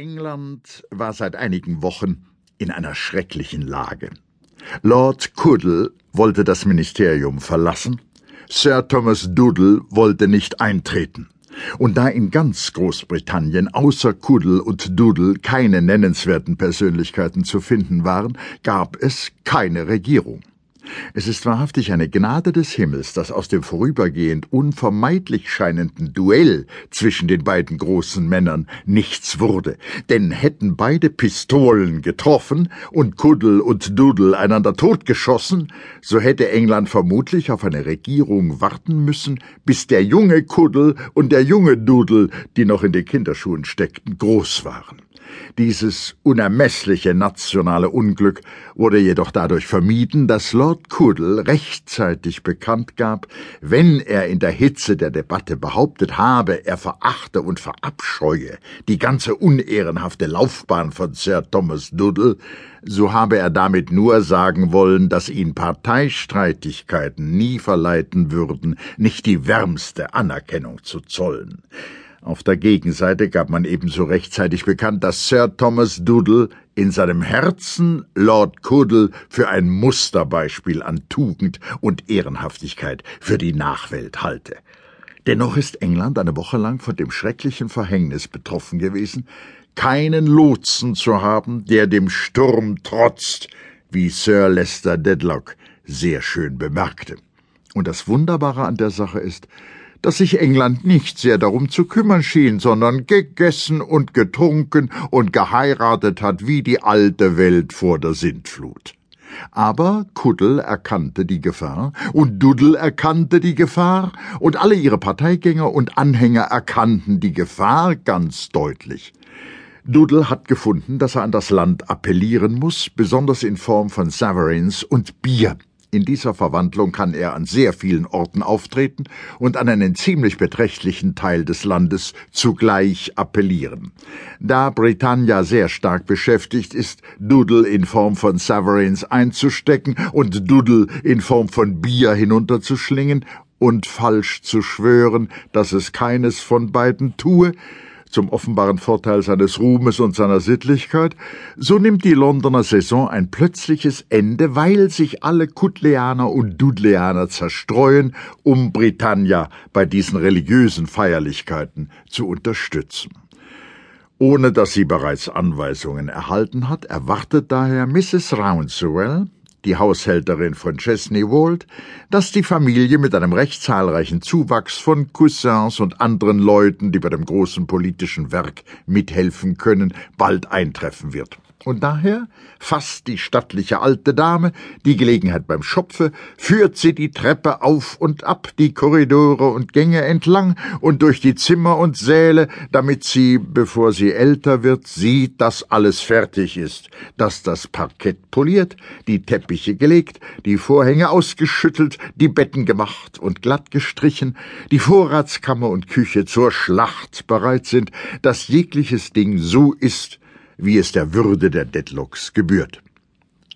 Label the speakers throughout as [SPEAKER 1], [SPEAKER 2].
[SPEAKER 1] England war seit einigen Wochen in einer schrecklichen Lage. Lord Cuddle wollte das Ministerium verlassen, Sir Thomas Doodle wollte nicht eintreten. Und da in ganz Großbritannien außer Cuddle und Doodle keine nennenswerten Persönlichkeiten zu finden waren, gab es keine Regierung. Es ist wahrhaftig eine Gnade des Himmels, dass aus dem vorübergehend unvermeidlich scheinenden Duell zwischen den beiden großen Männern nichts wurde, denn hätten beide Pistolen getroffen und Kuddel und Doodle einander totgeschossen, so hätte England vermutlich auf eine Regierung warten müssen, bis der junge Kuddel und der junge Doodle, die noch in den Kinderschuhen steckten, groß waren. Dieses unermessliche nationale Unglück wurde jedoch dadurch vermieden, dass Lord Cuddle rechtzeitig bekannt gab, wenn er in der Hitze der Debatte behauptet habe, er verachte und verabscheue die ganze unehrenhafte Laufbahn von Sir Thomas Doodle, so habe er damit nur sagen wollen, dass ihn Parteistreitigkeiten nie verleiten würden, nicht die wärmste Anerkennung zu zollen. Auf der Gegenseite gab man ebenso rechtzeitig bekannt, dass Sir Thomas Doodle in seinem Herzen Lord Cuddle für ein Musterbeispiel an Tugend und Ehrenhaftigkeit für die Nachwelt halte. Dennoch ist England eine Woche lang von dem schrecklichen Verhängnis betroffen gewesen, keinen Lotsen zu haben, der dem Sturm trotzt, wie Sir Lester Dedlock sehr schön bemerkte. Und das Wunderbare an der Sache ist, dass sich England nicht sehr darum zu kümmern schien, sondern gegessen und getrunken und geheiratet hat wie die alte Welt vor der Sintflut. Aber Kuddle erkannte die Gefahr, und Duddle erkannte die Gefahr, und alle ihre Parteigänger und Anhänger erkannten die Gefahr ganz deutlich. Duddle hat gefunden, dass er an das Land appellieren muss, besonders in Form von Sovereigns und Bier. In dieser Verwandlung kann er an sehr vielen Orten auftreten und an einen ziemlich beträchtlichen Teil des Landes zugleich appellieren. Da Britannia sehr stark beschäftigt ist, Doodle in Form von Sovereigns einzustecken und Doodle in Form von Bier hinunterzuschlingen und falsch zu schwören, dass es keines von beiden tue, zum offenbaren Vorteil seines Ruhmes und seiner Sittlichkeit, so nimmt die Londoner Saison ein plötzliches Ende, weil sich alle Kutleaner und Dudleaner zerstreuen, um Britannia bei diesen religiösen Feierlichkeiten zu unterstützen. Ohne dass sie bereits Anweisungen erhalten hat, erwartet daher Mrs. Rouncewell, die Haushälterin von Chesney Wold, dass die Familie mit einem recht zahlreichen Zuwachs von Cousins und anderen Leuten, die bei dem großen politischen Werk mithelfen können, bald eintreffen wird. Und daher fasst die stattliche alte Dame die Gelegenheit beim Schopfe, führt sie die Treppe auf und ab, die Korridore und Gänge entlang und durch die Zimmer und Säle, damit sie, bevor sie älter wird, sieht, dass alles fertig ist, dass das Parkett poliert, die Teppiche gelegt, die Vorhänge ausgeschüttelt, die Betten gemacht und glatt gestrichen, die Vorratskammer und Küche zur Schlacht bereit sind, dass jegliches Ding so ist, wie es der Würde der Deadlocks gebührt.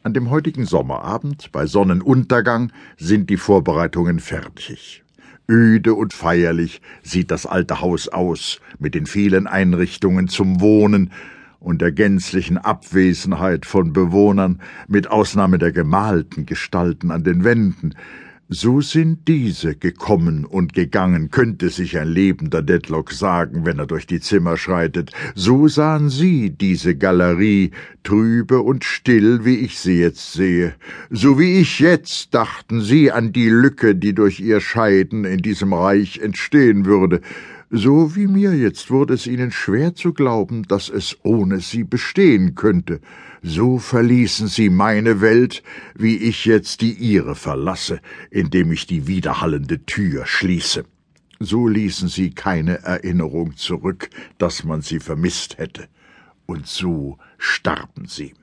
[SPEAKER 1] An dem heutigen Sommerabend, bei Sonnenuntergang, sind die Vorbereitungen fertig. Öde und feierlich sieht das alte Haus aus, mit den vielen Einrichtungen zum Wohnen und der gänzlichen Abwesenheit von Bewohnern, mit Ausnahme der gemalten Gestalten an den Wänden, so sind diese gekommen und gegangen, könnte sich ein lebender Deadlock sagen, wenn er durch die Zimmer schreitet. So sahen sie diese Galerie, trübe und still, wie ich sie jetzt sehe. So wie ich jetzt dachten sie an die Lücke, die durch ihr Scheiden in diesem Reich entstehen würde. So wie mir jetzt wurde es ihnen schwer zu glauben, dass es ohne sie bestehen könnte. So verließen sie meine Welt, wie ich jetzt die ihre verlasse, indem ich die widerhallende Tür schließe. So ließen sie keine Erinnerung zurück, dass man sie vermisst hätte. Und so starben sie.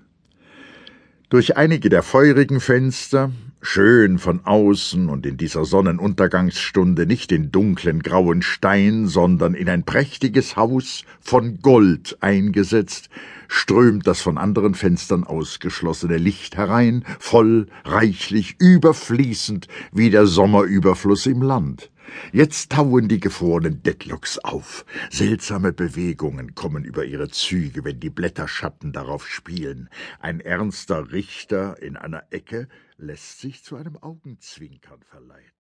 [SPEAKER 1] Durch einige der feurigen Fenster, schön von außen und in dieser Sonnenuntergangsstunde nicht in dunklen grauen Stein, sondern in ein prächtiges Haus von Gold eingesetzt, strömt das von anderen Fenstern ausgeschlossene Licht herein, voll, reichlich, überfließend wie der Sommerüberfluss im Land. Jetzt tauen die gefrorenen Deadlocks auf. Seltsame Bewegungen kommen über ihre Züge, wenn die Blätterschatten darauf spielen. Ein ernster Richter in einer Ecke lässt sich zu einem Augenzwinkern verleiten.